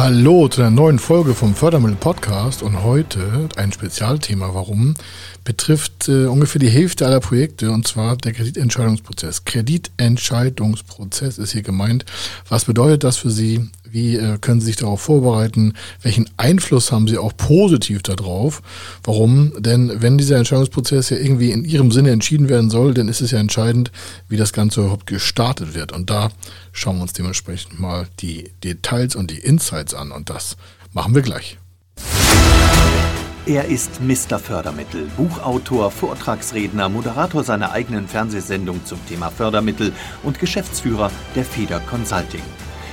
Hallo zu einer neuen Folge vom Fördermittel Podcast und heute ein Spezialthema. Warum? Betrifft äh, ungefähr die Hälfte aller Projekte und zwar der Kreditentscheidungsprozess. Kreditentscheidungsprozess ist hier gemeint. Was bedeutet das für Sie? Wie äh, können Sie sich darauf vorbereiten? Welchen Einfluss haben Sie auch positiv darauf? Warum? Denn wenn dieser Entscheidungsprozess ja irgendwie in Ihrem Sinne entschieden werden soll, dann ist es ja entscheidend, wie das Ganze überhaupt gestartet wird. Und da schauen wir uns dementsprechend mal die Details und die Insights an. Und das machen wir gleich. Er ist Mr. Fördermittel, Buchautor, Vortragsredner, Moderator seiner eigenen Fernsehsendung zum Thema Fördermittel und Geschäftsführer der Feder Consulting.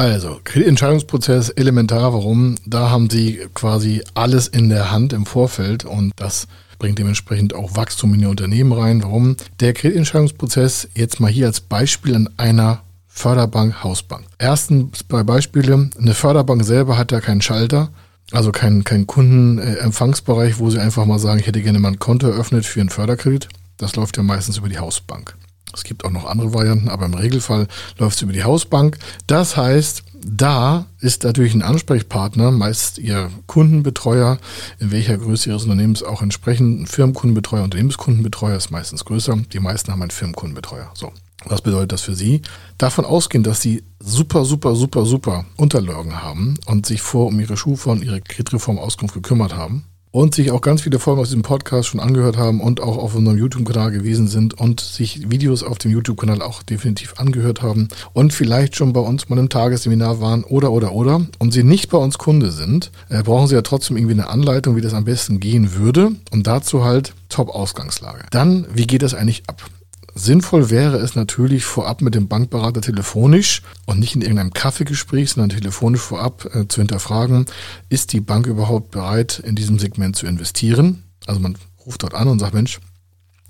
Also, Kreditentscheidungsprozess elementar. Warum? Da haben Sie quasi alles in der Hand im Vorfeld und das bringt dementsprechend auch Wachstum in die Unternehmen rein. Warum? Der Kreditentscheidungsprozess jetzt mal hier als Beispiel an einer Förderbank, Hausbank. Erstens bei Beispiele, eine Förderbank selber hat ja keinen Schalter, also keinen kein Kundenempfangsbereich, wo sie einfach mal sagen, ich hätte gerne mal ein Konto eröffnet für einen Förderkredit. Das läuft ja meistens über die Hausbank. Es gibt auch noch andere Varianten, aber im Regelfall läuft es über die Hausbank. Das heißt, da ist natürlich ein Ansprechpartner, meist Ihr Kundenbetreuer, in welcher Größe Ihres Unternehmens auch entsprechend ein Firmenkundenbetreuer, Unternehmenskundenbetreuer ist meistens größer. Die meisten haben einen Firmenkundenbetreuer. So. Was bedeutet das für Sie? Davon ausgehen, dass Sie super, super, super, super Unterlagen haben und sich vor um Ihre Schufa und Ihre Kreditreformauskunft gekümmert haben, und sich auch ganz viele Folgen aus diesem Podcast schon angehört haben und auch auf unserem YouTube-Kanal gewesen sind und sich Videos auf dem YouTube-Kanal auch definitiv angehört haben und vielleicht schon bei uns mal im Tagesseminar waren oder oder oder und sie nicht bei uns Kunde sind, äh, brauchen sie ja trotzdem irgendwie eine Anleitung, wie das am besten gehen würde und dazu halt Top-Ausgangslage. Dann, wie geht das eigentlich ab? Sinnvoll wäre es natürlich vorab mit dem Bankberater telefonisch und nicht in irgendeinem Kaffeegespräch, sondern telefonisch vorab äh, zu hinterfragen, ist die Bank überhaupt bereit, in diesem Segment zu investieren? Also man ruft dort an und sagt, Mensch,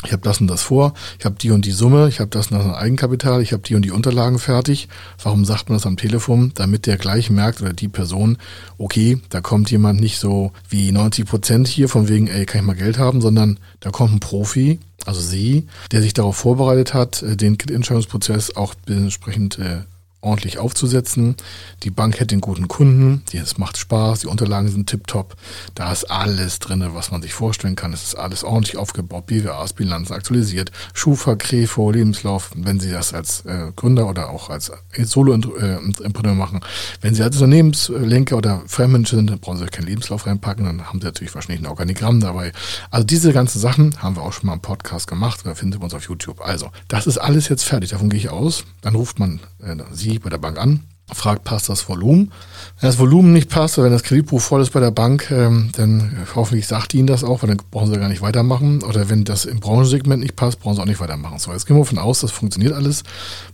ich habe das und das vor, ich habe die und die Summe, ich habe das und das Eigenkapital, ich habe die und die Unterlagen fertig. Warum sagt man das am Telefon? Damit der gleich merkt oder die Person, okay, da kommt jemand nicht so wie 90 Prozent hier von wegen, ey, kann ich mal Geld haben, sondern da kommt ein Profi, also Sie, der sich darauf vorbereitet hat, äh, den Entscheidungsprozess auch entsprechend äh, ordentlich aufzusetzen. Die Bank hätte den guten Kunden, es macht Spaß, die Unterlagen sind tiptop. Da ist alles drin, was man sich vorstellen kann. Es ist alles ordentlich aufgebaut, BWAs, Bilanzen aktualisiert, Schufa, Krefo, Lebenslauf, wenn Sie das als äh, Gründer oder auch als Solo-Entrepreneur machen. Wenn Sie als Unternehmenslenker oder Fremdmanager sind, dann brauchen Sie keinen Lebenslauf reinpacken, dann haben Sie natürlich wahrscheinlich ein Organigramm dabei. Also diese ganzen Sachen haben wir auch schon mal im Podcast gemacht, da finden Sie uns auf YouTube. Also, das ist alles jetzt fertig, davon gehe ich aus. Dann ruft man äh, Sie Sie bei der Bank an, fragt, passt das Volumen? Wenn das Volumen nicht passt oder wenn das Kreditbuch voll ist bei der Bank, ähm, dann hoffentlich sagt Ihnen das auch, weil dann brauchen Sie gar nicht weitermachen. Oder wenn das im Branchensegment nicht passt, brauchen Sie auch nicht weitermachen. So, jetzt gehen wir davon aus, das funktioniert alles,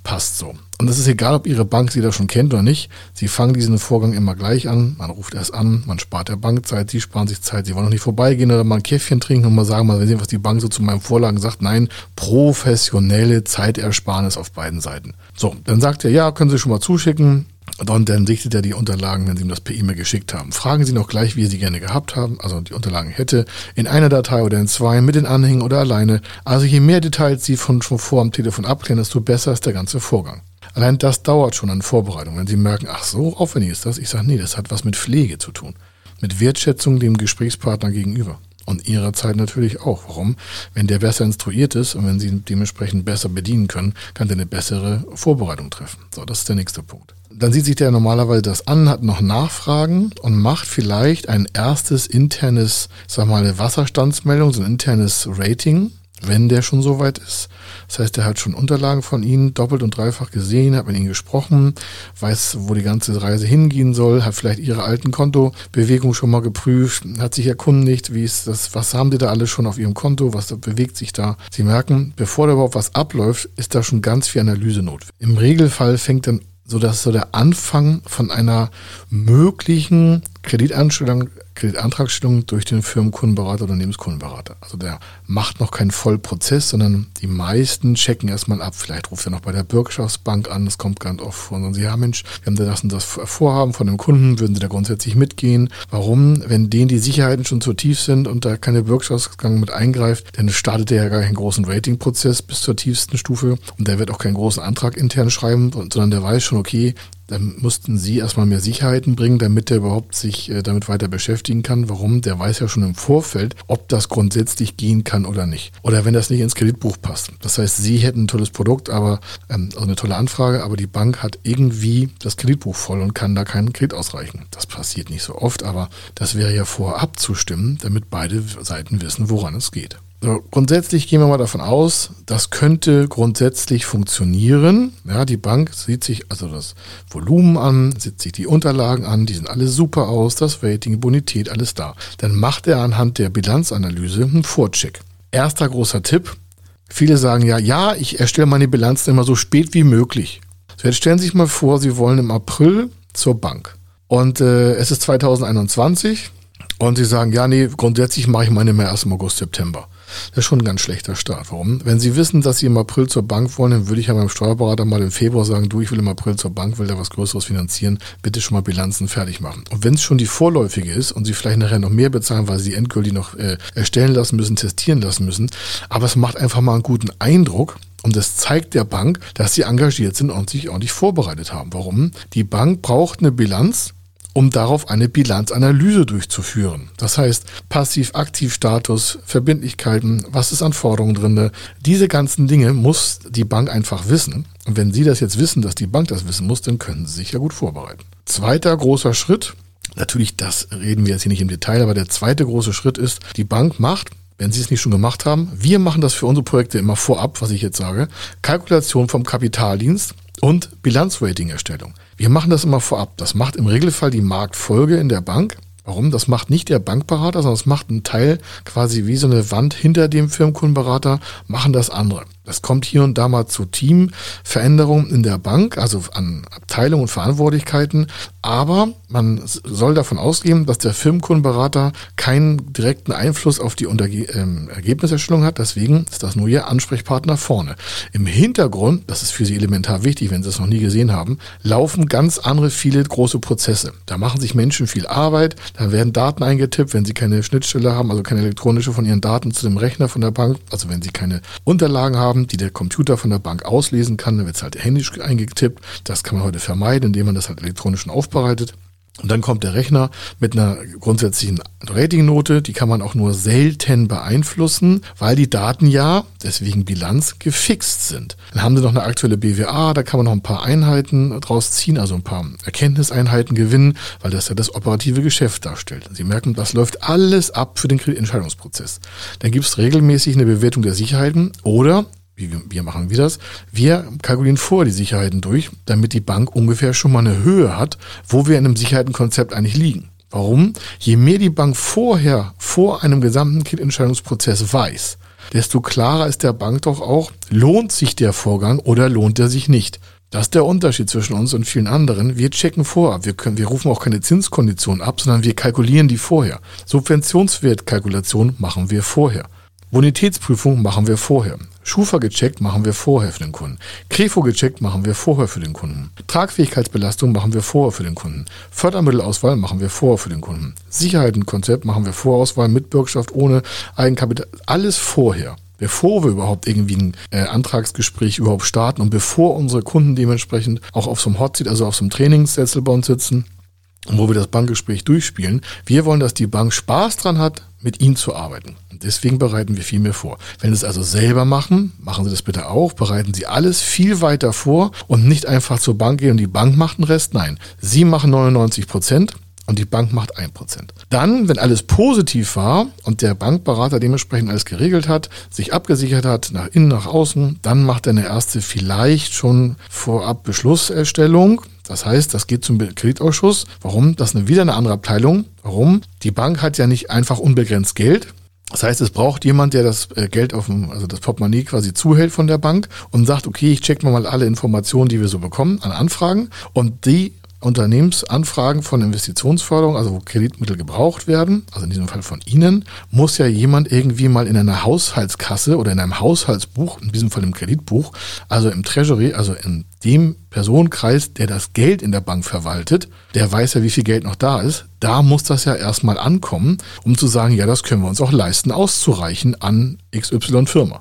passt so. Und es ist egal, ob Ihre Bank Sie da schon kennt oder nicht. Sie fangen diesen Vorgang immer gleich an. Man ruft erst an, man spart der Bank Zeit, Sie sparen sich Zeit. Sie wollen noch nicht vorbeigehen oder mal ein Käffchen trinken und mal sagen, mal sehen, was die Bank so zu meinen Vorlagen sagt. Nein, professionelle Zeitersparnis auf beiden Seiten. So, dann sagt er, ja, können Sie schon mal zuschicken. Und dann sichtet er die Unterlagen, wenn Sie ihm das per E-Mail geschickt haben. Fragen Sie noch gleich, wie Sie gerne gehabt haben, also die Unterlagen hätte, in einer Datei oder in zwei, mit den Anhängen oder alleine. Also je mehr Details Sie von schon vor am Telefon abklären, desto besser ist der ganze Vorgang. Allein das dauert schon an Vorbereitung. Wenn Sie merken, ach so aufwendig ist das, ich sage, nee, das hat was mit Pflege zu tun. Mit Wertschätzung dem Gesprächspartner gegenüber. Und ihrer Zeit natürlich auch. Warum? Wenn der besser instruiert ist und wenn sie dementsprechend besser bedienen können, kann der eine bessere Vorbereitung treffen. So, das ist der nächste Punkt. Dann sieht sich der normalerweise das an, hat noch Nachfragen und macht vielleicht ein erstes internes, sag mal, eine Wasserstandsmeldung, so ein internes Rating wenn der schon so weit ist. Das heißt, er hat schon Unterlagen von Ihnen doppelt und dreifach gesehen, hat mit Ihnen gesprochen, weiß, wo die ganze Reise hingehen soll, hat vielleicht Ihre alten Kontobewegungen schon mal geprüft, hat sich erkundigt, wie ist das, was haben Sie da alles schon auf Ihrem Konto, was bewegt sich da. Sie merken, bevor da überhaupt was abläuft, ist da schon ganz viel Analyse notwendig. Im Regelfall fängt dann so dass so der Anfang von einer möglichen Kreditanstellung Kreditantragstellung durch den Firmenkundenberater, oder Unternehmenskundenberater. Also der macht noch keinen Vollprozess, sondern die meisten checken erstmal ab. Vielleicht ruft er noch bei der Bürgschaftsbank an, das kommt ganz oft vor. Und sagen ja Mensch, wir haben da das und das Vorhaben von dem Kunden, würden sie da grundsätzlich mitgehen? Warum? Wenn denen die Sicherheiten schon zu tief sind und da keine Bürgschaftsbank mit eingreift, dann startet er ja gar keinen großen Ratingprozess bis zur tiefsten Stufe und der wird auch keinen großen Antrag intern schreiben, sondern der weiß schon, okay, dann mussten sie erstmal mehr Sicherheiten bringen, damit er überhaupt sich äh, damit weiter beschäftigen kann. Warum? Der weiß ja schon im Vorfeld, ob das grundsätzlich gehen kann oder nicht. Oder wenn das nicht ins Kreditbuch passt. Das heißt, sie hätten ein tolles Produkt, aber ähm, also eine tolle Anfrage, aber die Bank hat irgendwie das Kreditbuch voll und kann da keinen Kredit ausreichen. Das passiert nicht so oft, aber das wäre ja vorab zu stimmen, damit beide Seiten wissen, woran es geht. So, grundsätzlich gehen wir mal davon aus, das könnte grundsätzlich funktionieren. Ja, die Bank sieht sich also das Volumen an, sieht sich die Unterlagen an, die sind alle super aus, das Rating, Bonität, alles da. Dann macht er anhand der Bilanzanalyse einen Vorcheck. Erster großer Tipp. Viele sagen ja, ja, ich erstelle meine Bilanzen immer so spät wie möglich. So, jetzt stellen Sie sich mal vor, Sie wollen im April zur Bank. Und äh, es ist 2021 und Sie sagen, ja, nee, grundsätzlich mache ich meine mehr erst im August, September. Das ist schon ein ganz schlechter Start. Warum? Wenn Sie wissen, dass Sie im April zur Bank wollen, dann würde ich ja meinem Steuerberater mal im Februar sagen, du, ich will im April zur Bank, will da was Größeres finanzieren, bitte schon mal Bilanzen fertig machen. Und wenn es schon die vorläufige ist und Sie vielleicht nachher noch mehr bezahlen, weil Sie die endgültig noch äh, erstellen lassen müssen, testieren lassen müssen, aber es macht einfach mal einen guten Eindruck, und das zeigt der Bank, dass sie engagiert sind und sich ordentlich vorbereitet haben. Warum? Die Bank braucht eine Bilanz, um darauf eine Bilanzanalyse durchzuführen. Das heißt, Passiv-Aktiv-Status, Verbindlichkeiten, was ist an Forderungen drin, diese ganzen Dinge muss die Bank einfach wissen. Und wenn Sie das jetzt wissen, dass die Bank das wissen muss, dann können Sie sich ja gut vorbereiten. Zweiter großer Schritt, natürlich, das reden wir jetzt hier nicht im Detail, aber der zweite große Schritt ist, die Bank macht wenn Sie es nicht schon gemacht haben, wir machen das für unsere Projekte immer vorab, was ich jetzt sage, Kalkulation vom Kapitaldienst und Bilanzrating-Erstellung. Wir machen das immer vorab. Das macht im Regelfall die Marktfolge in der Bank. Warum? Das macht nicht der Bankberater, sondern das macht ein Teil quasi wie so eine Wand hinter dem Firmenkundenberater, machen das andere. Das kommt hier und da mal zu Teamveränderungen in der Bank, also an Abteilungen und Verantwortlichkeiten. Aber man soll davon ausgehen, dass der Firmenkundenberater keinen direkten Einfluss auf die Unterge ähm, Ergebniserstellung hat. Deswegen ist das nur Ihr Ansprechpartner vorne. Im Hintergrund, das ist für Sie elementar wichtig, wenn Sie es noch nie gesehen haben, laufen ganz andere viele große Prozesse. Da machen sich Menschen viel Arbeit, da werden Daten eingetippt, wenn Sie keine Schnittstelle haben, also keine elektronische von Ihren Daten zu dem Rechner von der Bank, also wenn Sie keine Unterlagen haben, haben, die der Computer von der Bank auslesen kann. Dann wird es halt händisch eingetippt. Das kann man heute vermeiden, indem man das halt elektronisch aufbereitet. Und dann kommt der Rechner mit einer grundsätzlichen Ratingnote, die kann man auch nur selten beeinflussen, weil die Daten ja, deswegen Bilanz, gefixt sind. Dann haben sie noch eine aktuelle BWA, da kann man noch ein paar Einheiten draus ziehen, also ein paar Erkenntniseinheiten gewinnen, weil das ja das operative Geschäft darstellt. Sie merken, das läuft alles ab für den Entscheidungsprozess. Dann gibt es regelmäßig eine Bewertung der Sicherheiten oder wie wir machen wir das? Wir kalkulieren vor die Sicherheiten durch, damit die Bank ungefähr schon mal eine Höhe hat, wo wir in einem Sicherheitenkonzept eigentlich liegen. Warum? Je mehr die Bank vorher vor einem gesamten Kreditentscheidungsprozess weiß, desto klarer ist der Bank doch auch, lohnt sich der Vorgang oder lohnt er sich nicht. Das ist der Unterschied zwischen uns und vielen anderen. Wir checken vorab. Wir, können, wir rufen auch keine Zinskonditionen ab, sondern wir kalkulieren die vorher. Subventionswertkalkulation machen wir vorher. Bonitätsprüfung machen wir vorher. Schufa gecheckt machen wir vorher für den Kunden. Krefo gecheckt machen wir vorher für den Kunden. Tragfähigkeitsbelastung machen wir vorher für den Kunden. Fördermittelauswahl machen wir vorher für den Kunden. Sicherheitenkonzept machen wir Vorauswahl mit Bürgschaft ohne Eigenkapital. Alles vorher. Bevor wir überhaupt irgendwie ein äh, Antragsgespräch überhaupt starten und bevor unsere Kunden dementsprechend auch auf so einem Hotseat, also auf so einem Trainingssetzel bei uns sitzen, wo wir das Bankgespräch durchspielen. Wir wollen, dass die Bank Spaß dran hat, mit Ihnen zu arbeiten. Und deswegen bereiten wir viel mehr vor. Wenn Sie es also selber machen, machen Sie das bitte auch. Bereiten Sie alles viel weiter vor und nicht einfach zur Bank gehen und die Bank macht den Rest. Nein, Sie machen 99 Prozent und die Bank macht 1%. Dann, wenn alles positiv war und der Bankberater dementsprechend alles geregelt hat, sich abgesichert hat, nach innen, nach außen, dann macht er eine erste vielleicht schon vorab Beschlusserstellung. Das heißt, das geht zum Kreditausschuss. Warum? Das ist wieder eine andere Abteilung. Warum? Die Bank hat ja nicht einfach unbegrenzt Geld. Das heißt, es braucht jemand, der das äh, Geld auf dem, also das Portemonnaie quasi zuhält von der Bank und sagt, okay, ich check mal alle Informationen, die wir so bekommen an Anfragen und die Unternehmensanfragen von Investitionsförderung, also wo Kreditmittel gebraucht werden, also in diesem Fall von Ihnen, muss ja jemand irgendwie mal in einer Haushaltskasse oder in einem Haushaltsbuch, in diesem Fall im Kreditbuch, also im Treasury, also in dem Personenkreis, der das Geld in der Bank verwaltet, der weiß ja, wie viel Geld noch da ist. Da muss das ja erstmal ankommen, um zu sagen, ja, das können wir uns auch leisten, auszureichen an XY Firma.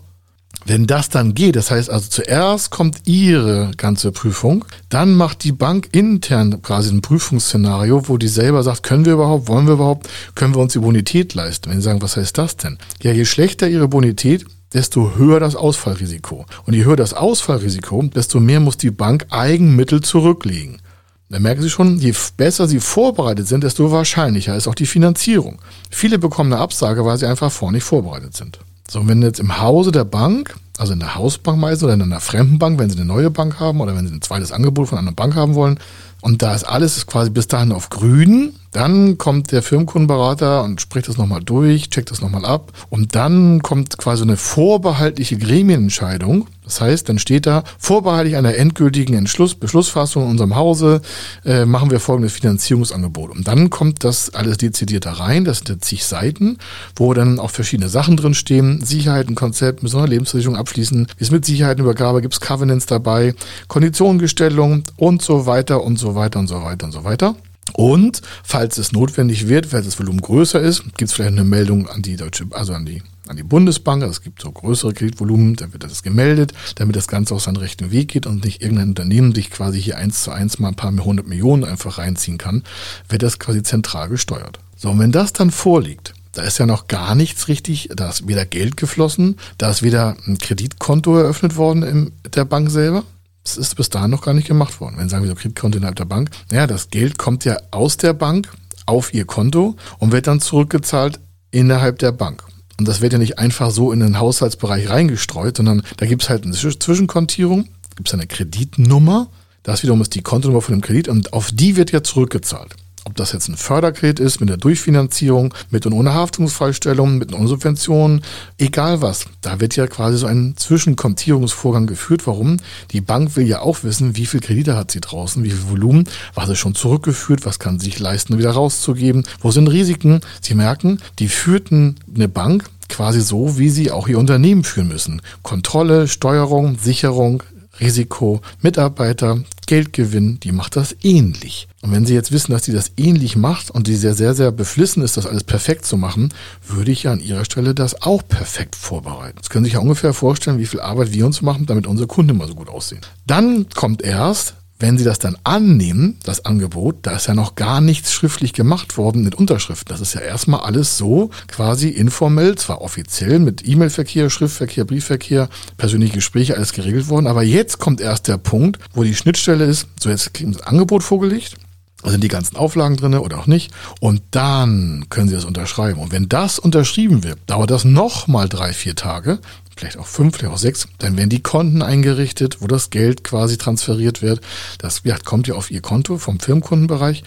Wenn das dann geht, das heißt also zuerst kommt Ihre ganze Prüfung, dann macht die Bank intern quasi ein Prüfungsszenario, wo die selber sagt, können wir überhaupt, wollen wir überhaupt, können wir uns die Bonität leisten? Wenn Sie sagen, was heißt das denn? Ja, je schlechter Ihre Bonität, desto höher das Ausfallrisiko. Und je höher das Ausfallrisiko, desto mehr muss die Bank Eigenmittel zurücklegen. Da merken Sie schon, je besser Sie vorbereitet sind, desto wahrscheinlicher ist auch die Finanzierung. Viele bekommen eine Absage, weil sie einfach vorher nicht vorbereitet sind. So, wenn jetzt im Hause der Bank, also in der Hausbank meist oder in einer fremden Bank, wenn Sie eine neue Bank haben oder wenn Sie ein zweites Angebot von einer Bank haben wollen, und da ist alles quasi bis dahin auf grün, dann kommt der Firmenkundenberater und spricht das nochmal durch, checkt das nochmal ab. Und dann kommt quasi eine vorbehaltliche Gremienentscheidung. Das heißt, dann steht da, vorbehaltlich einer endgültigen Entschluss, Beschlussfassung in unserem Hause, äh, machen wir folgendes Finanzierungsangebot. Und dann kommt das alles dezidiert da rein. Das sind zig Seiten, wo dann auch verschiedene Sachen drin stehen. Sicherheitenkonzept, müssen wir Lebensversicherung abschließen. Es mit Sicherheitenübergabe, gibt es Covenants dabei, Konditionengestellung und so weiter und so weiter und so weiter und so weiter. Und falls es notwendig wird, falls das Volumen größer ist, gibt es vielleicht eine Meldung an die Deutsche, also an die, an die Bundesbank. Also es gibt so größere Kreditvolumen, dann wird das gemeldet, damit das Ganze auch seinen rechten Weg geht und nicht irgendein Unternehmen sich quasi hier eins zu eins mal ein paar hundert Millionen einfach reinziehen kann, wird das quasi zentral gesteuert. So, und wenn das dann vorliegt, da ist ja noch gar nichts richtig, da ist weder Geld geflossen, da ist weder ein Kreditkonto eröffnet worden in der Bank selber, das ist bis dahin noch gar nicht gemacht worden. Wenn Sie sagen, wir so Kreditkonto innerhalb der Bank, naja, das Geld kommt ja aus der Bank auf Ihr Konto und wird dann zurückgezahlt innerhalb der Bank. Und das wird ja nicht einfach so in den Haushaltsbereich reingestreut, sondern da gibt es halt eine Zwischenkontierung, gibt es eine Kreditnummer, das wiederum ist die Kontonummer von dem Kredit und auf die wird ja zurückgezahlt. Ob das jetzt ein Förderkredit ist mit der Durchfinanzierung, mit und ohne Haftungsfreistellung, mit und ohne Subventionen, egal was. Da wird ja quasi so ein Zwischenkontierungsvorgang geführt. Warum? Die Bank will ja auch wissen, wie viel Kredite hat sie draußen, wie viel Volumen, was ist schon zurückgeführt, was kann sie sich leisten, wieder rauszugeben, wo sind Risiken. Sie merken, die führten eine Bank quasi so, wie sie auch ihr Unternehmen führen müssen. Kontrolle, Steuerung, Sicherung, Risiko, Mitarbeiter, Geldgewinn, die macht das ähnlich. Und wenn Sie jetzt wissen, dass die das ähnlich macht und die sehr, sehr, sehr beflissen ist, das alles perfekt zu machen, würde ich ja an Ihrer Stelle das auch perfekt vorbereiten. Das können Sie sich ja ungefähr vorstellen, wie viel Arbeit wir uns machen, damit unsere Kunden immer so gut aussehen. Dann kommt erst wenn Sie das dann annehmen, das Angebot, da ist ja noch gar nichts schriftlich gemacht worden mit Unterschriften. Das ist ja erstmal alles so quasi informell, zwar offiziell mit E-Mail-Verkehr, Schriftverkehr, Briefverkehr, persönliche Gespräche, alles geregelt worden. Aber jetzt kommt erst der Punkt, wo die Schnittstelle ist, so jetzt kriegen Sie das Angebot vorgelegt. Da sind die ganzen Auflagen drin oder auch nicht. Und dann können Sie das unterschreiben. Und wenn das unterschrieben wird, dauert das nochmal drei, vier Tage vielleicht auch fünf, vielleicht auch sechs, dann werden die Konten eingerichtet, wo das Geld quasi transferiert wird. Das kommt ja auf Ihr Konto vom Firmenkundenbereich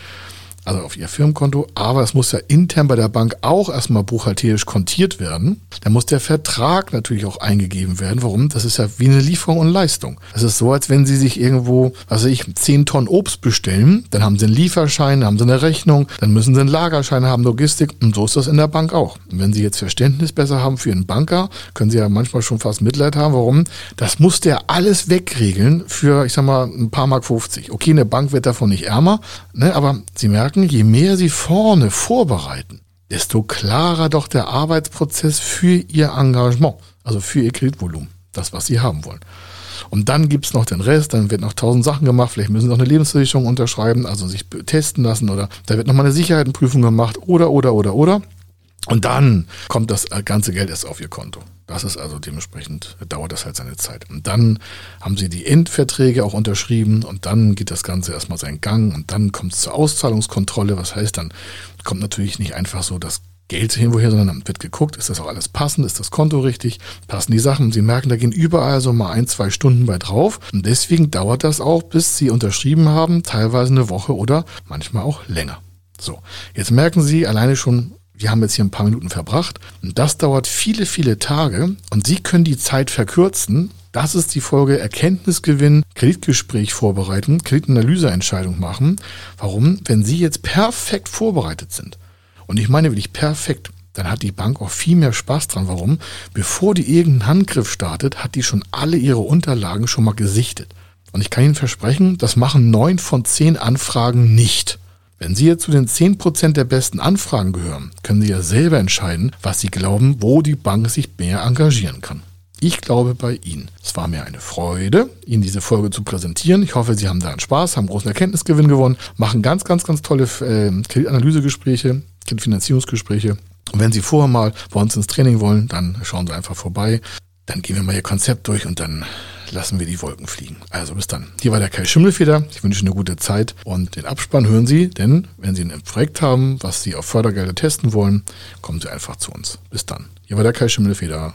also auf ihr Firmenkonto, aber es muss ja intern bei der Bank auch erstmal buchhalterisch kontiert werden. Dann muss der Vertrag natürlich auch eingegeben werden. Warum? Das ist ja wie eine Lieferung und Leistung. Das ist so, als wenn Sie sich irgendwo, was weiß ich, 10 Tonnen Obst bestellen, dann haben Sie einen Lieferschein, dann haben Sie eine Rechnung, dann müssen Sie einen Lagerschein haben, Logistik und so ist das in der Bank auch. Und wenn Sie jetzt Verständnis besser haben für einen Banker, können Sie ja manchmal schon fast Mitleid haben. Warum? Das muss der alles wegregeln für, ich sag mal, ein paar Mark 50. Okay, eine Bank wird davon nicht ärmer, ne, aber Sie merken, merken, je mehr sie vorne vorbereiten, desto klarer doch der Arbeitsprozess für ihr Engagement, also für ihr Kreditvolumen, das, was sie haben wollen. Und dann gibt es noch den Rest, dann wird noch tausend Sachen gemacht, vielleicht müssen sie noch eine Lebensversicherung unterschreiben, also sich testen lassen oder da wird nochmal eine Sicherheitenprüfung gemacht oder, oder, oder, oder. Und dann kommt das ganze Geld erst auf ihr Konto. Das ist also dementsprechend, dauert das halt seine Zeit. Und dann haben sie die Endverträge auch unterschrieben und dann geht das Ganze erstmal seinen Gang und dann kommt es zur Auszahlungskontrolle. Was heißt dann, kommt natürlich nicht einfach so das Geld irgendwoher, sondern dann wird geguckt, ist das auch alles passend, ist das Konto richtig, passen die Sachen. Sie merken, da gehen überall so mal ein, zwei Stunden bei drauf. Und deswegen dauert das auch, bis Sie unterschrieben haben, teilweise eine Woche oder manchmal auch länger. So, jetzt merken Sie alleine schon, wir haben jetzt hier ein paar Minuten verbracht. Und das dauert viele, viele Tage. Und Sie können die Zeit verkürzen. Das ist die Folge Erkenntnisgewinn, Kreditgespräch vorbereiten, Kreditanalyseentscheidung machen. Warum? Wenn Sie jetzt perfekt vorbereitet sind. Und ich meine wirklich perfekt dann hat die Bank auch viel mehr Spaß dran. Warum? Bevor die irgendeinen Handgriff startet, hat die schon alle ihre Unterlagen schon mal gesichtet. Und ich kann Ihnen versprechen, das machen neun von zehn Anfragen nicht. Wenn Sie jetzt zu den 10% der besten Anfragen gehören, können Sie ja selber entscheiden, was Sie glauben, wo die Bank sich mehr engagieren kann. Ich glaube bei Ihnen. Es war mir eine Freude, Ihnen diese Folge zu präsentieren. Ich hoffe, Sie haben da einen Spaß, haben großen Erkenntnisgewinn gewonnen, machen ganz, ganz, ganz tolle äh, Kreditanalysegespräche, Kreditfinanzierungsgespräche. Und wenn Sie vorher mal bei uns ins Training wollen, dann schauen Sie einfach vorbei. Dann gehen wir mal Ihr Konzept durch und dann lassen wir die Wolken fliegen. Also bis dann. Hier war der Kai Schimmelfeder. Ich wünsche eine gute Zeit und den Abspann hören Sie, denn wenn Sie ein Projekt haben, was Sie auf Fördergelder testen wollen, kommen Sie einfach zu uns. Bis dann. Hier war der Kai Schimmelfeder.